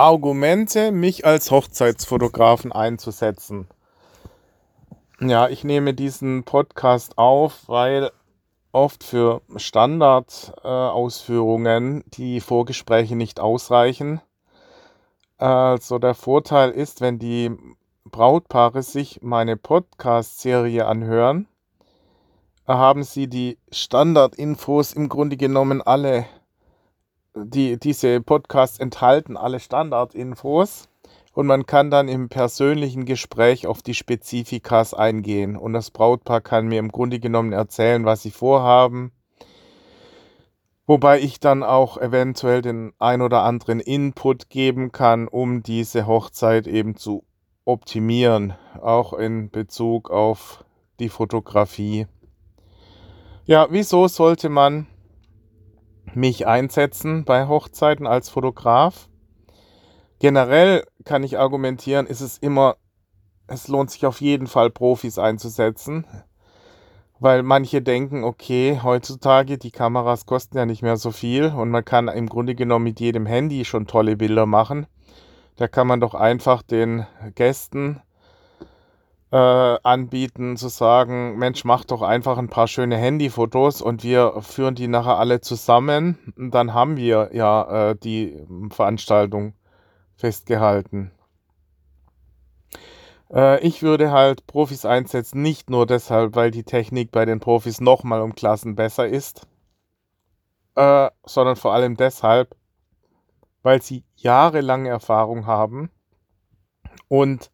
Argumente, mich als Hochzeitsfotografen einzusetzen. Ja, ich nehme diesen Podcast auf, weil oft für Standardausführungen äh, die Vorgespräche nicht ausreichen. Also der Vorteil ist, wenn die Brautpaare sich meine Podcast-Serie anhören, haben sie die Standardinfos im Grunde genommen alle die, diese Podcasts enthalten alle Standardinfos und man kann dann im persönlichen Gespräch auf die Spezifikas eingehen. Und das Brautpaar kann mir im Grunde genommen erzählen, was sie vorhaben. Wobei ich dann auch eventuell den ein oder anderen Input geben kann, um diese Hochzeit eben zu optimieren, auch in Bezug auf die Fotografie. Ja, wieso sollte man mich einsetzen bei Hochzeiten als Fotograf. Generell kann ich argumentieren, ist es immer, es lohnt sich auf jeden Fall Profis einzusetzen, weil manche denken, okay, heutzutage die Kameras kosten ja nicht mehr so viel und man kann im Grunde genommen mit jedem Handy schon tolle Bilder machen. Da kann man doch einfach den Gästen äh, anbieten, zu sagen, Mensch, mach doch einfach ein paar schöne Handyfotos und wir führen die nachher alle zusammen. Und dann haben wir ja äh, die Veranstaltung festgehalten. Äh, ich würde halt Profis einsetzen, nicht nur deshalb, weil die Technik bei den Profis nochmal um Klassen besser ist, äh, sondern vor allem deshalb, weil sie jahrelange Erfahrung haben und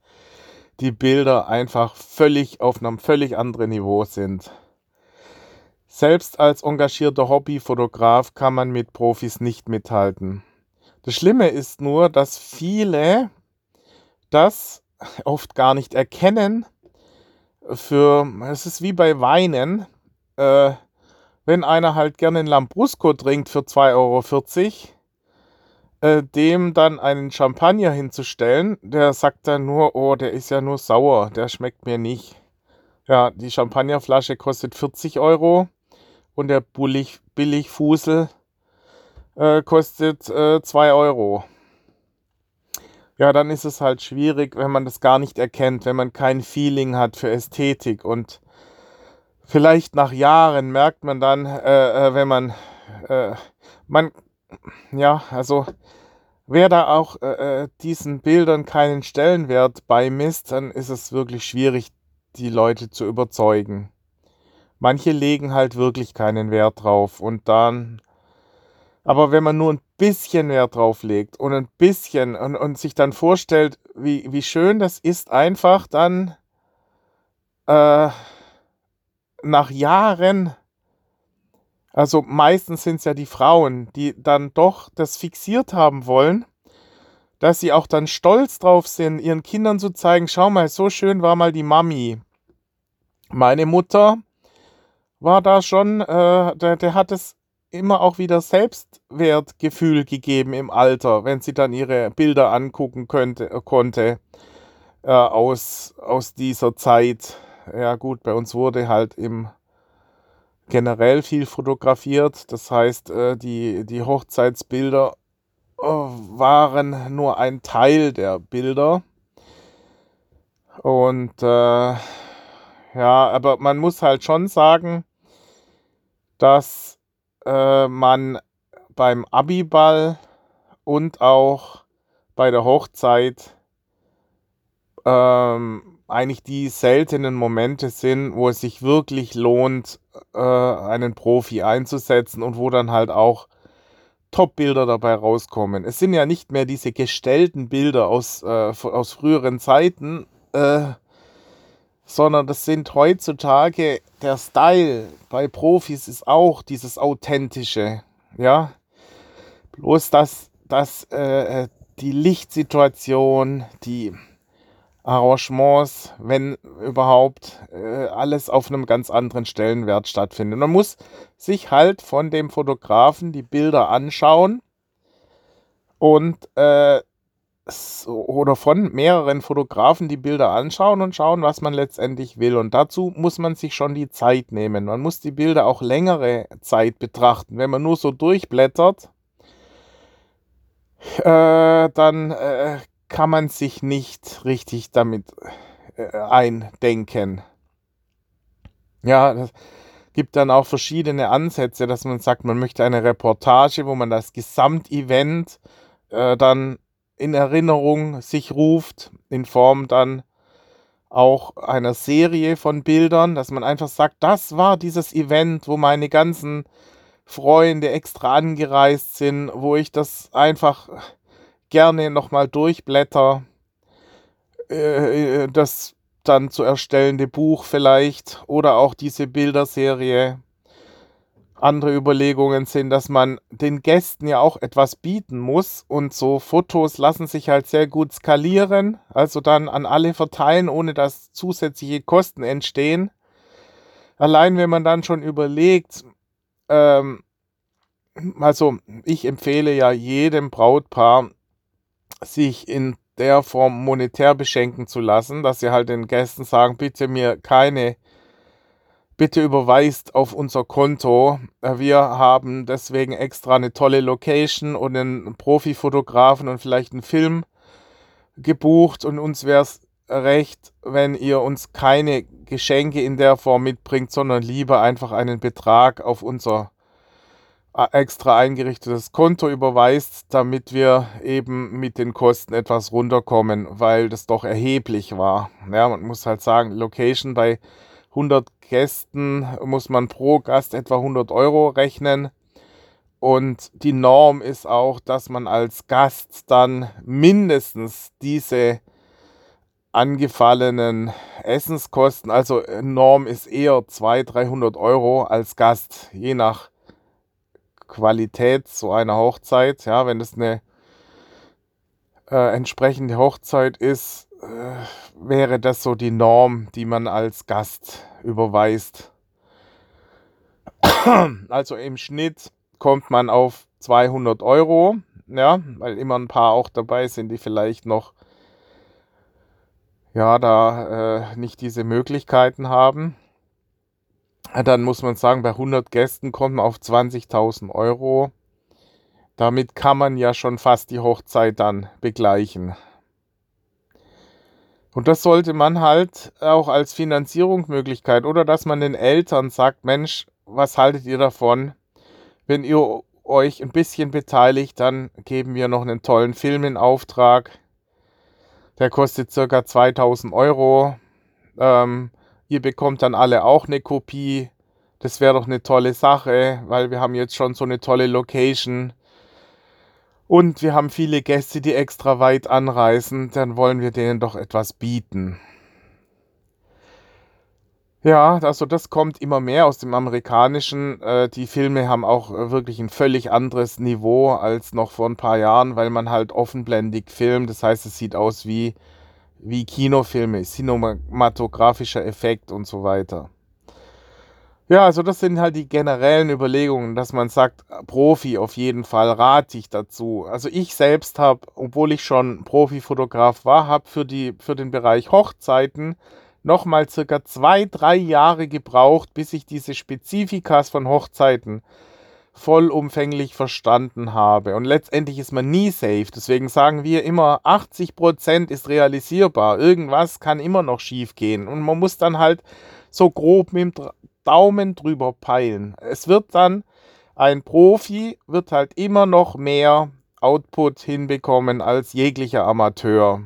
die Bilder einfach völlig auf einem völlig anderen Niveau sind. Selbst als engagierter Hobbyfotograf kann man mit Profis nicht mithalten. Das Schlimme ist nur, dass viele das oft gar nicht erkennen. Für es ist wie bei Weinen. Äh, wenn einer halt gerne ein Lambrusco trinkt für 2,40 Euro, äh, dem dann einen Champagner hinzustellen, der sagt dann nur, oh, der ist ja nur sauer, der schmeckt mir nicht. Ja, die Champagnerflasche kostet 40 Euro und der Billig, Billigfusel äh, kostet äh, 2 Euro. Ja, dann ist es halt schwierig, wenn man das gar nicht erkennt, wenn man kein Feeling hat für Ästhetik und vielleicht nach Jahren merkt man dann, äh, äh wenn man, äh, man ja, also wer da auch äh, äh, diesen Bildern keinen Stellenwert beimisst, dann ist es wirklich schwierig, die Leute zu überzeugen. Manche legen halt wirklich keinen Wert drauf und dann, aber wenn man nur ein bisschen Wert drauf legt und ein bisschen und, und sich dann vorstellt, wie, wie schön das ist, einfach dann äh, nach Jahren also meistens sind es ja die Frauen, die dann doch das fixiert haben wollen, dass sie auch dann stolz drauf sind, ihren Kindern zu zeigen, schau mal, so schön war mal die Mami. Meine Mutter war da schon, äh, der, der hat es immer auch wieder Selbstwertgefühl gegeben im Alter, wenn sie dann ihre Bilder angucken könnte, äh, konnte äh, aus, aus dieser Zeit. Ja gut, bei uns wurde halt im generell viel fotografiert. Das heißt, äh, die, die Hochzeitsbilder äh, waren nur ein Teil der Bilder. Und äh, ja, aber man muss halt schon sagen, dass äh, man beim Abiball und auch bei der Hochzeit ähm, eigentlich die seltenen Momente sind, wo es sich wirklich lohnt, äh, einen Profi einzusetzen und wo dann halt auch Top-Bilder dabei rauskommen. Es sind ja nicht mehr diese gestellten Bilder aus, äh, aus früheren Zeiten, äh, sondern das sind heutzutage der Style bei Profis ist auch dieses authentische, ja. Bloß dass, dass äh, äh die Lichtsituation, die Arrangements, wenn überhaupt, äh, alles auf einem ganz anderen Stellenwert stattfindet. Man muss sich halt von dem Fotografen die Bilder anschauen und äh, oder von mehreren Fotografen die Bilder anschauen und schauen, was man letztendlich will. Und dazu muss man sich schon die Zeit nehmen. Man muss die Bilder auch längere Zeit betrachten. Wenn man nur so durchblättert, äh, dann äh, kann man sich nicht richtig damit äh, eindenken. Ja, das gibt dann auch verschiedene Ansätze, dass man sagt, man möchte eine Reportage, wo man das Gesamtevent äh, dann in Erinnerung sich ruft, in Form dann auch einer Serie von Bildern, dass man einfach sagt, das war dieses Event, wo meine ganzen Freunde extra angereist sind, wo ich das einfach gerne nochmal durchblätter. Äh, äh, das dann zu erstellende Buch vielleicht oder auch diese Bilderserie. Andere Überlegungen sind, dass man den Gästen ja auch etwas bieten muss und so Fotos lassen sich halt sehr gut skalieren, also dann an alle verteilen, ohne dass zusätzliche Kosten entstehen. Allein wenn man dann schon überlegt, ähm, also ich empfehle ja jedem Brautpaar, sich in der Form monetär beschenken zu lassen, dass sie halt den Gästen sagen, bitte mir keine, bitte überweist auf unser Konto. Wir haben deswegen extra eine tolle Location und einen Profifotografen und vielleicht einen Film gebucht und uns wäre es recht, wenn ihr uns keine Geschenke in der Form mitbringt, sondern lieber einfach einen Betrag auf unser extra eingerichtetes Konto überweist, damit wir eben mit den Kosten etwas runterkommen, weil das doch erheblich war. Ja, man muss halt sagen, Location bei 100 Gästen muss man pro Gast etwa 100 Euro rechnen. Und die Norm ist auch, dass man als Gast dann mindestens diese angefallenen Essenskosten, also Norm ist eher 200, 300 Euro als Gast, je nach Qualität so einer Hochzeit. Ja, wenn es eine äh, entsprechende Hochzeit ist, äh, wäre das so die Norm, die man als Gast überweist. Also im Schnitt kommt man auf 200 Euro, ja, weil immer ein paar auch dabei sind, die vielleicht noch ja, da äh, nicht diese Möglichkeiten haben dann muss man sagen, bei 100 Gästen kommt man auf 20.000 Euro. Damit kann man ja schon fast die Hochzeit dann begleichen. Und das sollte man halt auch als Finanzierungsmöglichkeit oder dass man den Eltern sagt, Mensch, was haltet ihr davon? Wenn ihr euch ein bisschen beteiligt, dann geben wir noch einen tollen Film in Auftrag. Der kostet circa 2000 Euro. Ähm, ihr bekommt dann alle auch eine Kopie. Das wäre doch eine tolle Sache, weil wir haben jetzt schon so eine tolle Location. Und wir haben viele Gäste, die extra weit anreisen. Dann wollen wir denen doch etwas bieten. Ja, also das kommt immer mehr aus dem Amerikanischen. Äh, die Filme haben auch wirklich ein völlig anderes Niveau als noch vor ein paar Jahren, weil man halt offenblendig filmt. Das heißt, es sieht aus wie wie Kinofilme, cinematografischer Effekt und so weiter. Ja, also das sind halt die generellen Überlegungen, dass man sagt, Profi auf jeden Fall rate ich dazu. Also ich selbst habe, obwohl ich schon Profifotograf war, habe für, für den Bereich Hochzeiten nochmal circa zwei, drei Jahre gebraucht, bis ich diese Spezifikas von Hochzeiten vollumfänglich verstanden habe. Und letztendlich ist man nie safe. Deswegen sagen wir immer, 80% ist realisierbar. Irgendwas kann immer noch schief gehen. Und man muss dann halt so grob mit dem Daumen drüber peilen. Es wird dann, ein Profi wird halt immer noch mehr Output hinbekommen als jeglicher Amateur.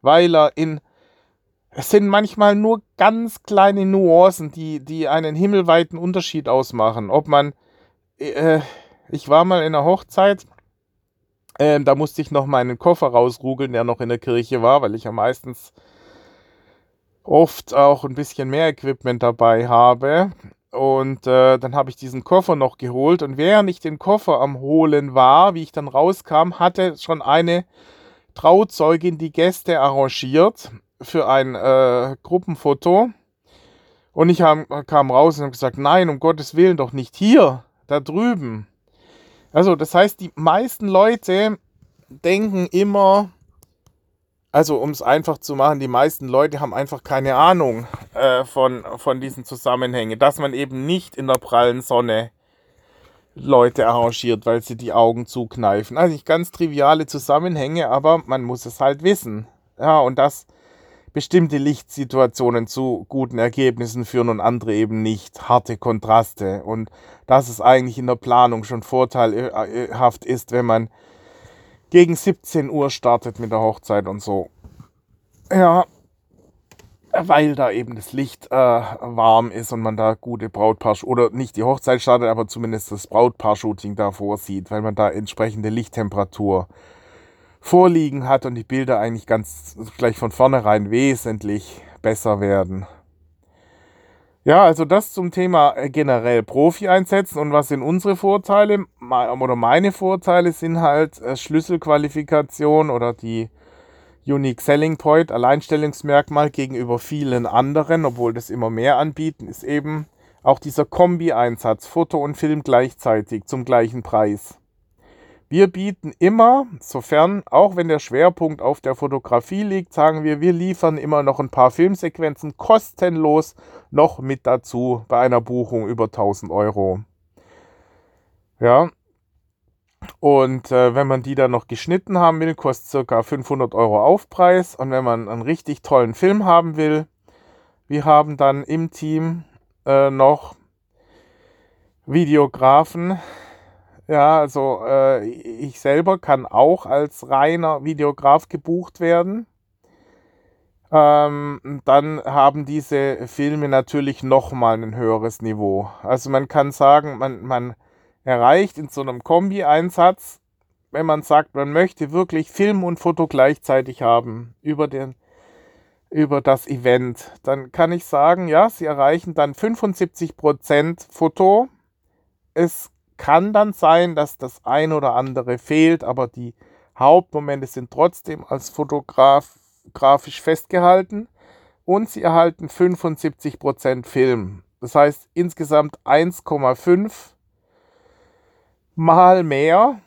Weil er in es sind manchmal nur ganz kleine Nuancen, die, die einen himmelweiten Unterschied ausmachen. Ob man äh, ich war mal in einer Hochzeit. Äh, da musste ich noch meinen Koffer rausrugeln, der noch in der Kirche war, weil ich ja meistens oft auch ein bisschen mehr Equipment dabei habe. Und äh, dann habe ich diesen Koffer noch geholt. Und während ich den Koffer am Holen war, wie ich dann rauskam, hatte schon eine Trauzeugin die Gäste arrangiert für ein äh, Gruppenfoto. Und ich hab, kam raus und habe gesagt, nein, um Gottes Willen doch nicht hier da drüben. Also, das heißt, die meisten Leute denken immer, also um es einfach zu machen, die meisten Leute haben einfach keine Ahnung äh, von, von diesen Zusammenhängen, dass man eben nicht in der prallen Sonne Leute arrangiert, weil sie die Augen zukneifen. Also nicht ganz triviale Zusammenhänge, aber man muss es halt wissen. Ja, und dass bestimmte Lichtsituationen zu guten Ergebnissen führen und andere eben nicht. Harte Kontraste. Und dass es eigentlich in der Planung schon vorteilhaft ist, wenn man gegen 17 Uhr startet mit der Hochzeit und so. Ja, weil da eben das Licht äh, warm ist und man da gute Brautpaar oder nicht die Hochzeit startet, aber zumindest das Brautpaar-Shooting da vorsieht, weil man da entsprechende Lichttemperatur vorliegen hat und die Bilder eigentlich ganz gleich von vornherein wesentlich besser werden. Ja, also das zum Thema äh, generell Profi einsetzen und was sind unsere Vorteile oder meine Vorteile sind halt äh, Schlüsselqualifikation oder die Unique Selling Point, Alleinstellungsmerkmal gegenüber vielen anderen, obwohl das immer mehr anbieten, ist eben auch dieser Kombi-Einsatz, Foto und Film gleichzeitig zum gleichen Preis. Wir bieten immer, sofern, auch wenn der Schwerpunkt auf der Fotografie liegt, sagen wir, wir liefern immer noch ein paar Filmsequenzen kostenlos noch mit dazu bei einer Buchung über 1000 Euro. Ja, und äh, wenn man die dann noch geschnitten haben will, kostet ca. 500 Euro Aufpreis. Und wenn man einen richtig tollen Film haben will, wir haben dann im Team äh, noch Videografen. Ja, also äh, ich selber kann auch als reiner Videograf gebucht werden. Ähm, dann haben diese Filme natürlich nochmal ein höheres Niveau. Also man kann sagen, man, man erreicht in so einem Kombi-Einsatz, wenn man sagt, man möchte wirklich Film und Foto gleichzeitig haben über, den, über das Event, dann kann ich sagen, ja, sie erreichen dann 75% Foto. Es kann dann sein, dass das ein oder andere fehlt, aber die Hauptmomente sind trotzdem als Fotograf grafisch festgehalten und sie erhalten 75% Film. Das heißt insgesamt 1,5 mal mehr,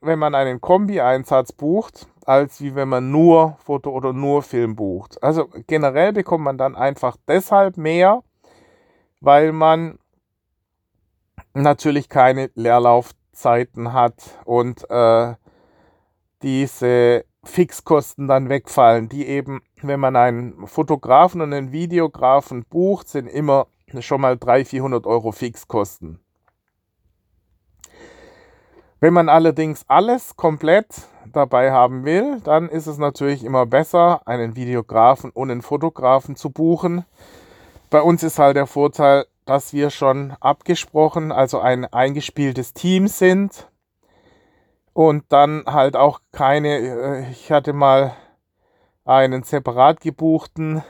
wenn man einen Kombi-Einsatz bucht, als wie wenn man nur Foto oder nur Film bucht. Also generell bekommt man dann einfach deshalb mehr, weil man natürlich keine Leerlaufzeiten hat und äh, diese Fixkosten dann wegfallen, die eben, wenn man einen Fotografen und einen Videografen bucht, sind immer schon mal 300, 400 Euro Fixkosten. Wenn man allerdings alles komplett dabei haben will, dann ist es natürlich immer besser, einen Videografen und einen Fotografen zu buchen. Bei uns ist halt der Vorteil, dass wir schon abgesprochen, also ein eingespieltes Team sind und dann halt auch keine, äh, ich hatte mal einen separat gebuchten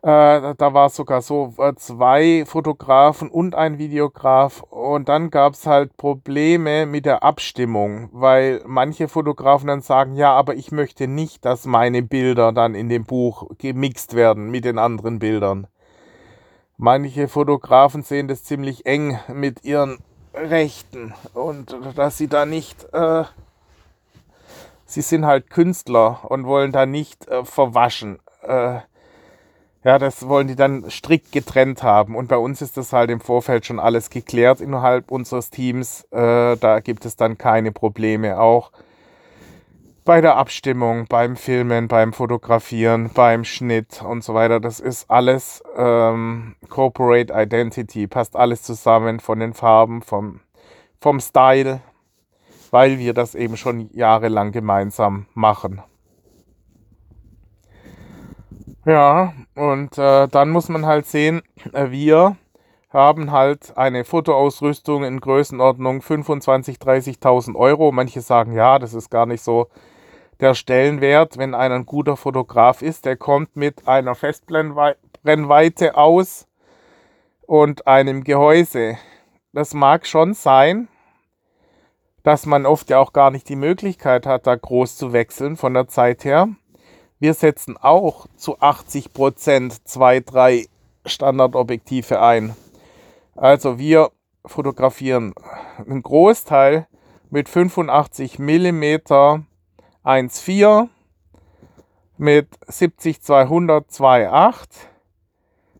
äh, da war sogar so, äh, zwei Fotografen und ein Videograf. Und dann gab es halt Probleme mit der Abstimmung, weil manche Fotografen dann sagen, ja, aber ich möchte nicht, dass meine Bilder dann in dem Buch gemixt werden mit den anderen Bildern. Manche Fotografen sehen das ziemlich eng mit ihren Rechten und dass sie da nicht... Äh, sie sind halt Künstler und wollen da nicht äh, verwaschen. Äh, ja, das wollen die dann strikt getrennt haben. Und bei uns ist das halt im Vorfeld schon alles geklärt innerhalb unseres Teams. Äh, da gibt es dann keine Probleme. Auch bei der Abstimmung, beim Filmen, beim Fotografieren, beim Schnitt und so weiter. Das ist alles ähm, Corporate Identity, passt alles zusammen von den Farben, vom, vom Style, weil wir das eben schon jahrelang gemeinsam machen. Ja, und äh, dann muss man halt sehen, äh, wir haben halt eine Fotoausrüstung in Größenordnung 25.000, 30.000 Euro. Manche sagen, ja, das ist gar nicht so der Stellenwert, wenn einer ein guter Fotograf ist. Der kommt mit einer Festbrennweite aus und einem Gehäuse. Das mag schon sein, dass man oft ja auch gar nicht die Möglichkeit hat, da groß zu wechseln von der Zeit her. Wir setzen auch zu 80 Prozent zwei, drei Standardobjektive ein. Also wir fotografieren einen Großteil mit 85 mm 1.4 mit 70 200 2.8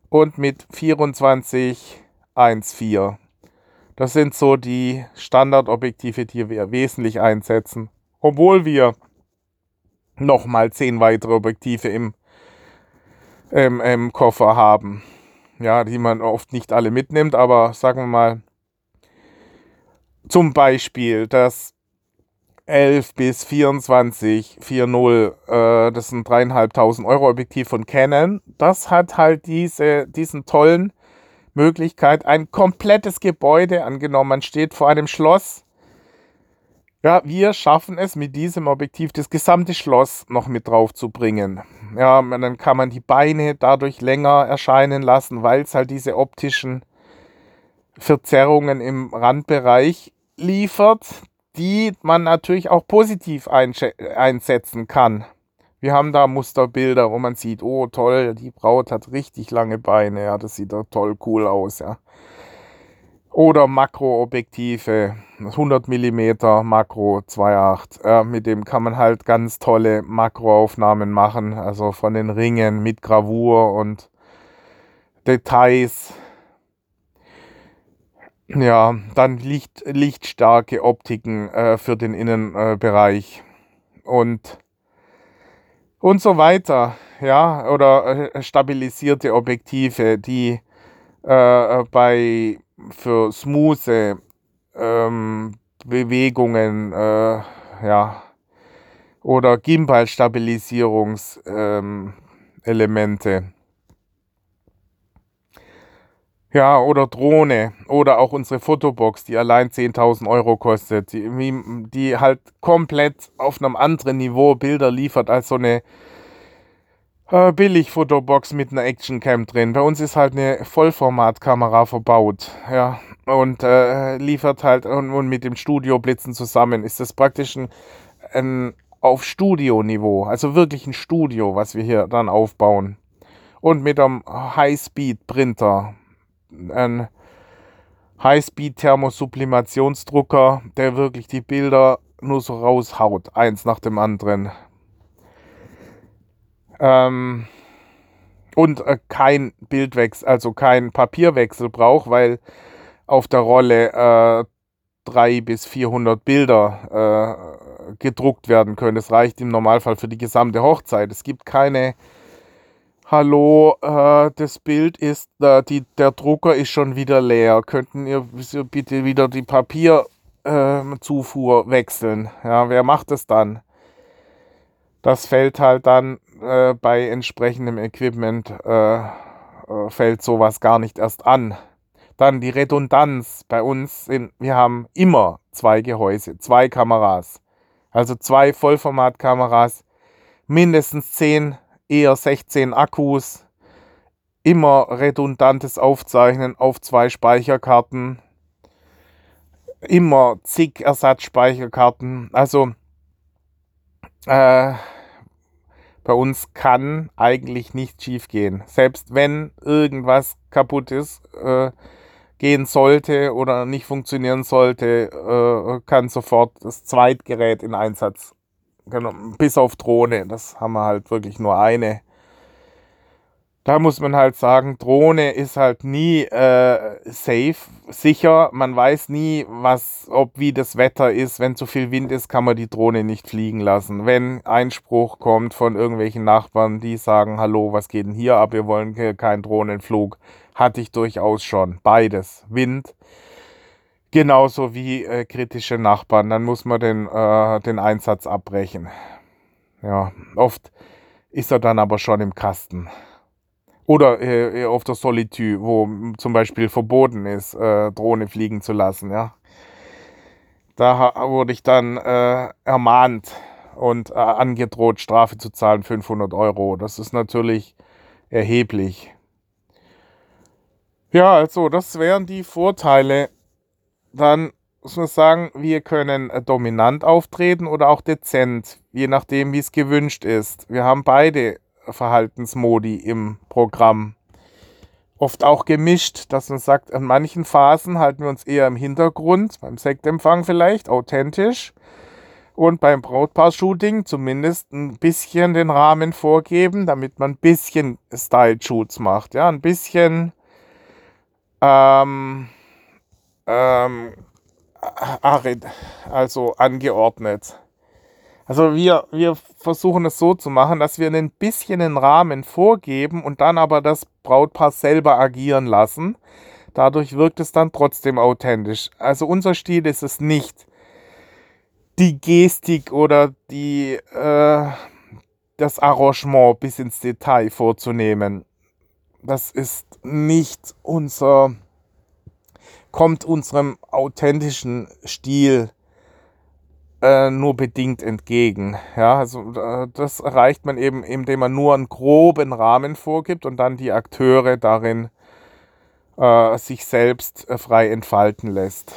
und mit 24 1.4. Das sind so die Standardobjektive, die wir wesentlich einsetzen. Obwohl wir nochmal zehn weitere Objektive im, im, im Koffer haben. Ja, die man oft nicht alle mitnimmt, aber sagen wir mal, zum Beispiel das 11 bis 24 4.0, äh, das ein dreieinhalbtausend Euro Objektiv von Canon. Das hat halt diese, diesen tollen Möglichkeit, ein komplettes Gebäude angenommen. Man steht vor einem Schloss. Ja, wir schaffen es mit diesem Objektiv das gesamte Schloss noch mit drauf zu bringen. Ja, dann kann man die Beine dadurch länger erscheinen lassen, weil es halt diese optischen Verzerrungen im Randbereich liefert, die man natürlich auch positiv einsetzen kann. Wir haben da Musterbilder, wo man sieht, oh toll, die Braut hat richtig lange Beine, ja, das sieht doch toll cool aus, ja. Oder Makroobjektive, 100 mm Makro 2.8, ja, mit dem kann man halt ganz tolle Makroaufnahmen machen, also von den Ringen mit Gravur und Details. Ja, dann Licht, lichtstarke Optiken äh, für den Innenbereich und, und so weiter. Ja, oder äh, stabilisierte Objektive, die äh, bei für smooth ähm, Bewegungen, äh, ja, oder Gimbal-Stabilisierungselemente. Ähm, ja, oder Drohne oder auch unsere Fotobox, die allein 10.000 Euro kostet, die, die halt komplett auf einem anderen Niveau Bilder liefert als so eine äh, Billig-Fotobox mit einer Actioncam drin. Bei uns ist halt eine Vollformatkamera verbaut, ja, und äh, liefert halt und, und, mit dem Studioblitzen zusammen ist das praktisch ein, ein auf Studio-Niveau, also wirklich ein Studio, was wir hier dann aufbauen. Und mit einem High-Speed-Printer, ein Highspeed-Thermosublimationsdrucker, der wirklich die Bilder nur so raushaut, eins nach dem anderen. Ähm, und äh, kein Bildwechsel, also kein Papierwechsel braucht, weil auf der Rolle äh, 300 bis 400 Bilder äh, gedruckt werden können. Das reicht im Normalfall für die gesamte Hochzeit. Es gibt keine Hallo, äh, das Bild ist, äh, die, der Drucker ist schon wieder leer. Könnten ihr bitte wieder die Papierzufuhr äh, wechseln? Ja, wer macht das dann? Das fällt halt dann äh, bei entsprechendem Equipment, äh, äh, fällt sowas gar nicht erst an. Dann die Redundanz. Bei uns sind, wir haben immer zwei Gehäuse, zwei Kameras. Also zwei Vollformatkameras, mindestens zehn eher 16 Akkus, immer redundantes Aufzeichnen auf zwei Speicherkarten, immer zig Ersatzspeicherkarten. Also äh, bei uns kann eigentlich nichts schief gehen. Selbst wenn irgendwas kaputt ist, äh, gehen sollte oder nicht funktionieren sollte, äh, kann sofort das Zweitgerät in Einsatz Genau, bis auf Drohne. Das haben wir halt wirklich nur eine. Da muss man halt sagen, Drohne ist halt nie äh, safe, sicher. Man weiß nie, was, ob wie das Wetter ist. Wenn zu viel Wind ist, kann man die Drohne nicht fliegen lassen. Wenn Einspruch kommt von irgendwelchen Nachbarn, die sagen, hallo, was geht denn hier ab? Wir wollen keinen Drohnenflug. Hatte ich durchaus schon. Beides. Wind Genauso wie äh, kritische Nachbarn. Dann muss man den, äh, den Einsatz abbrechen. Ja, oft ist er dann aber schon im Kasten. Oder äh, auf der Solitude, wo zum Beispiel verboten ist, äh, Drohne fliegen zu lassen. Ja. Da wurde ich dann äh, ermahnt und äh, angedroht, Strafe zu zahlen, 500 Euro. Das ist natürlich erheblich. Ja, also das wären die Vorteile dann muss man sagen, wir können äh, dominant auftreten oder auch dezent, je nachdem, wie es gewünscht ist. Wir haben beide Verhaltensmodi im Programm. Oft auch gemischt, dass man sagt, an manchen Phasen halten wir uns eher im Hintergrund, beim Sektempfang vielleicht, authentisch. Und beim Brautpaar-Shooting zumindest ein bisschen den Rahmen vorgeben, damit man ein bisschen Style-Shoots macht. Ja, ein bisschen ähm, ähm, also angeordnet. Also wir, wir versuchen es so zu machen, dass wir ein bisschen einen Rahmen vorgeben und dann aber das Brautpaar selber agieren lassen. Dadurch wirkt es dann trotzdem authentisch. Also unser Stil ist es nicht, die Gestik oder die, äh, das Arrangement bis ins Detail vorzunehmen. Das ist nicht unser, kommt unserem authentischen Stil äh, nur bedingt entgegen. Ja, also äh, das erreicht man eben, indem man nur einen groben Rahmen vorgibt und dann die Akteure darin äh, sich selbst äh, frei entfalten lässt.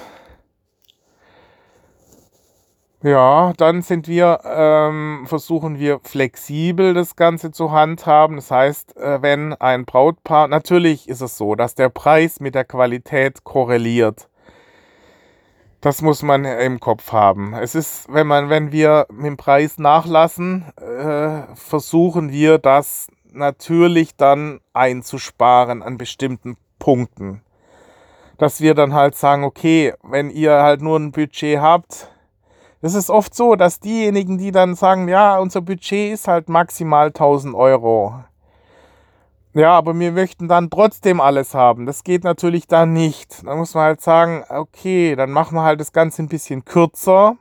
Ja, dann sind wir, ähm, versuchen wir flexibel das Ganze zu handhaben. Das heißt, äh, wenn ein Brautpaar, natürlich ist es so, dass der Preis mit der Qualität korreliert. Das muss man im Kopf haben. Es ist, wenn man, wenn wir mit dem Preis nachlassen, äh, versuchen wir das natürlich dann einzusparen an bestimmten Punkten. Dass wir dann halt sagen, okay, wenn ihr halt nur ein Budget habt, das ist oft so, dass diejenigen, die dann sagen, ja, unser Budget ist halt maximal 1000 Euro. Ja, aber wir möchten dann trotzdem alles haben. Das geht natürlich dann nicht. Da muss man halt sagen, okay, dann machen wir halt das Ganze ein bisschen kürzer.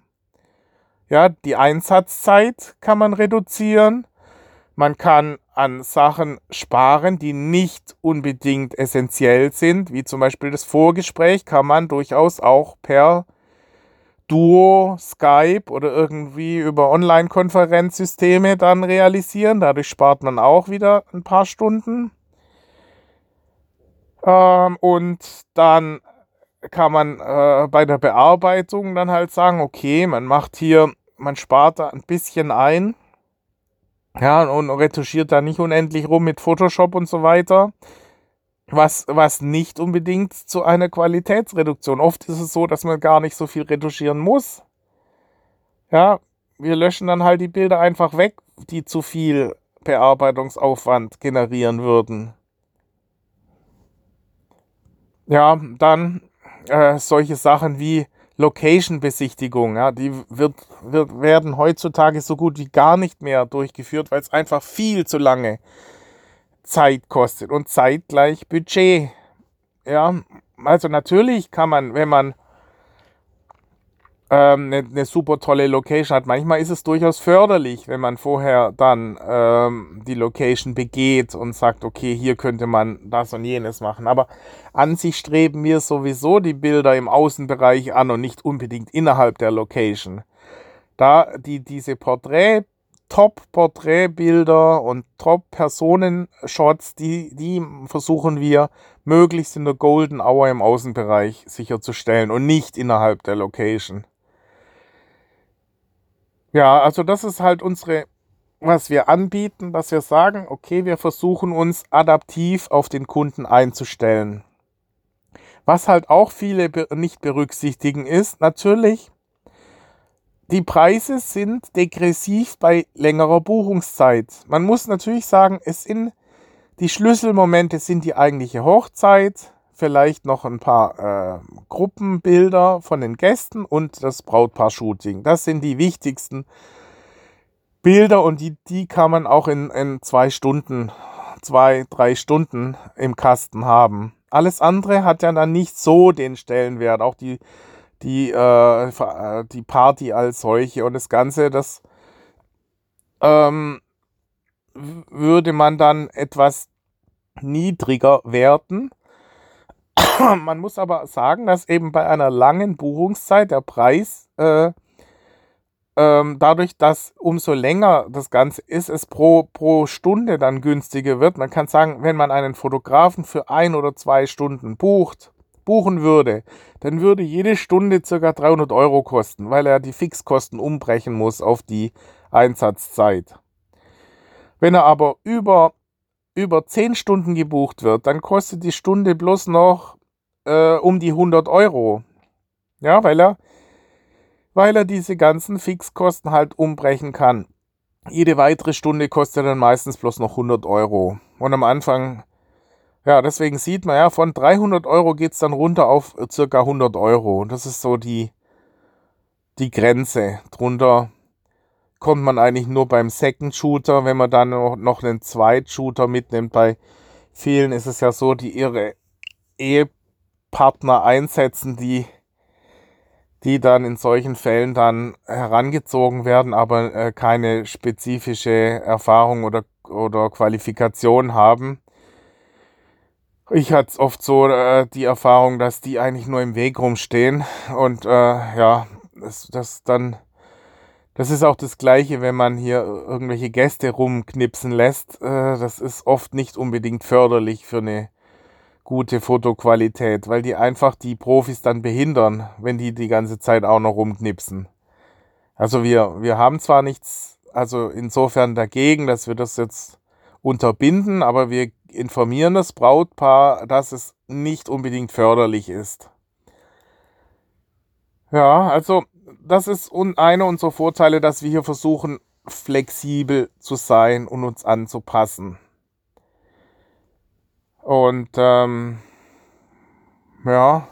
Ja, die Einsatzzeit kann man reduzieren. Man kann an Sachen sparen, die nicht unbedingt essentiell sind, wie zum Beispiel das Vorgespräch, kann man durchaus auch per Duo, Skype oder irgendwie über Online-Konferenzsysteme dann realisieren. Dadurch spart man auch wieder ein paar Stunden. Ähm, und dann kann man äh, bei der Bearbeitung dann halt sagen, okay, man macht hier, man spart da ein bisschen ein. Ja, und retuschiert da nicht unendlich rum mit Photoshop und so weiter was, was nicht unbedingt zu einer Qualitätsreduktion. Oft ist es so, dass man gar nicht so viel retuschieren muss. Ja, wir löschen dann halt die Bilder einfach weg, die zu viel Bearbeitungsaufwand generieren würden. Ja, dann äh, solche Sachen wie Location-Besichtigung, ja, die wird, wird, werden heutzutage so gut wie gar nicht mehr durchgeführt, weil es einfach viel zu lange Zeit kostet und zeitgleich Budget. Ja, also natürlich kann man, wenn man ähm, eine, eine, super tolle Location hat, manchmal ist es durchaus förderlich, wenn man vorher dann ähm, die Location begeht und sagt, okay, hier könnte man das und jenes machen. Aber an sich streben wir sowieso die Bilder im Außenbereich an und nicht unbedingt innerhalb der Location. Da die, diese Porträt Top-Porträtbilder und Top-Personenshots, die, die versuchen wir möglichst in der Golden Hour im Außenbereich sicherzustellen und nicht innerhalb der Location. Ja, also das ist halt unsere, was wir anbieten, dass wir sagen, okay, wir versuchen uns adaptiv auf den Kunden einzustellen. Was halt auch viele nicht berücksichtigen ist, natürlich, die Preise sind degressiv bei längerer Buchungszeit. Man muss natürlich sagen, es sind die Schlüsselmomente sind die eigentliche Hochzeit, vielleicht noch ein paar äh, Gruppenbilder von den Gästen und das Brautpaar-Shooting. Das sind die wichtigsten Bilder und die, die kann man auch in, in zwei Stunden, zwei, drei Stunden im Kasten haben. Alles andere hat ja dann nicht so den Stellenwert. Auch die die, äh, äh, die Party als solche und das Ganze, das ähm, würde man dann etwas niedriger werten. man muss aber sagen, dass eben bei einer langen Buchungszeit der Preis äh, ähm, dadurch, dass umso länger das Ganze ist, es pro, pro Stunde dann günstiger wird. Man kann sagen, wenn man einen Fotografen für ein oder zwei Stunden bucht, buchen würde, dann würde jede Stunde ca. 300 Euro kosten, weil er die Fixkosten umbrechen muss auf die Einsatzzeit. Wenn er aber über, über 10 Stunden gebucht wird, dann kostet die Stunde bloß noch äh, um die 100 Euro. Ja, weil er, weil er diese ganzen Fixkosten halt umbrechen kann. Jede weitere Stunde kostet dann meistens bloß noch 100 Euro. Und am Anfang Ja, deswegen sieht man ja, von 300 Euro geht es dann runter auf circa 100 Euro. Das ist so die, die Grenze. Drunter kommt man eigentlich nur beim Second Shooter, wenn man dann noch einen Zweit-Shooter mitnimmt. Bei vielen ist es ja so, die ihre Ehepartner einsetzen, die, die dann in solchen Fällen dann herangezogen werden, aber äh, keine spezifische Erfahrung oder, oder Qualifikation haben. Ich hatte oft so äh, die Erfahrung, dass die eigentlich nur im Weg rumstehen und äh, ja, das, das dann, das ist auch das Gleiche, wenn man hier irgendwelche Gäste rumknipsen lässt. Äh, das ist oft nicht unbedingt förderlich für eine gute Fotoqualität, weil die einfach die Profis dann behindern, wenn die die ganze Zeit auch noch rumknipsen. Also wir, wir haben zwar nichts, also insofern dagegen, dass wir das jetzt unterbinden, aber wir informieren das Brautpaar, dass es nicht unbedingt förderlich ist. Ja, also das ist einer unserer Vorteile, dass wir hier versuchen, flexibel zu sein und uns anzupassen. Und ähm, ja,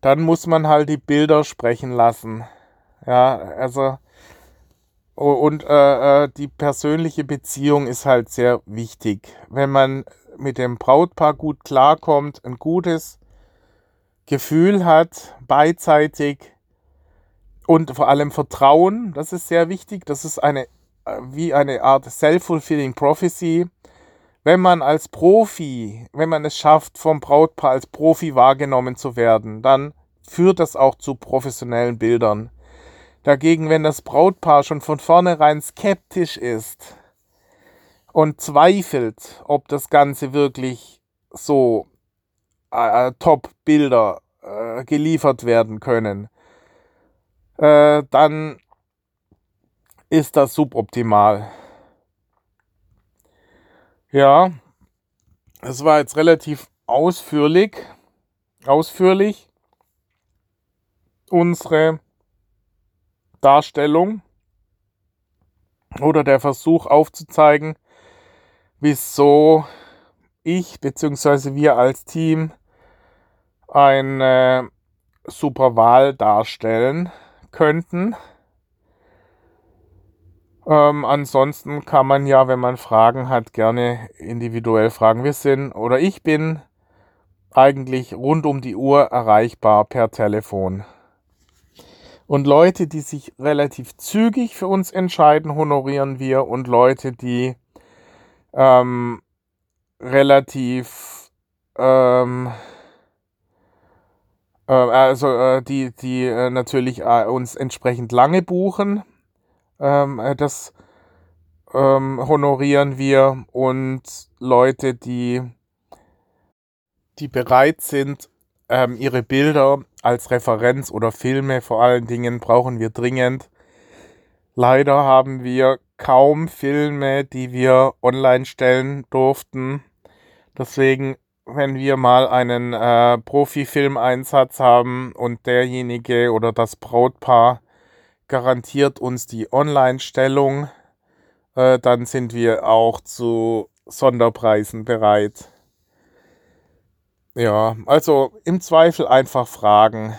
dann muss man halt die Bilder sprechen lassen. Ja, also und äh, äh, die persönliche Beziehung ist halt sehr wichtig. Wenn man mit dem Brautpaar gut klarkommt, ein gutes Gefühl hat, beidseitig und vor allem Vertrauen, das ist sehr wichtig. Das ist eine äh, wie eine Art self-fulfilling prophecy. Wenn man als Profi, wenn man es schafft, vom Brautpaar als Profi wahrgenommen zu werden, dann führt das auch zu professionellen Bildern. Dagegen, wenn das Brautpaar schon von vornherein skeptisch ist und zweifelt, ob das Ganze wirklich so äh, Top-Bilder äh, geliefert werden können, äh, dann ist das suboptimal. Ja, es war jetzt relativ ausführlich, ausführlich unsere Darstellung oder der Versuch aufzuzeigen, wieso ich bzw. wir als Team eine super Wahl darstellen könnten. Ähm, ansonsten kann man ja, wenn man Fragen hat, gerne individuell fragen. Wir sind oder ich bin eigentlich rund um die Uhr erreichbar per Telefon. Und Leute, die sich relativ zügig für uns entscheiden, honorieren wir. Und Leute, die ähm, relativ, ähm, äh, also äh, die, die äh, natürlich äh, uns entsprechend lange buchen, ähm, äh, das ähm, honorieren wir. Und Leute, die, die bereit sind, ähm, ihre Bilder als Referenz oder Filme vor allen Dingen brauchen wir dringend. Leider haben wir kaum Filme, die wir online stellen durften. Deswegen, wenn wir mal einen äh, Profi-Filmeinsatz haben und derjenige oder das Brautpaar garantiert uns die Online-Stellung, äh, dann sind wir auch zu Sonderpreisen bereit. Ja, also im Zweifel einfach fragen.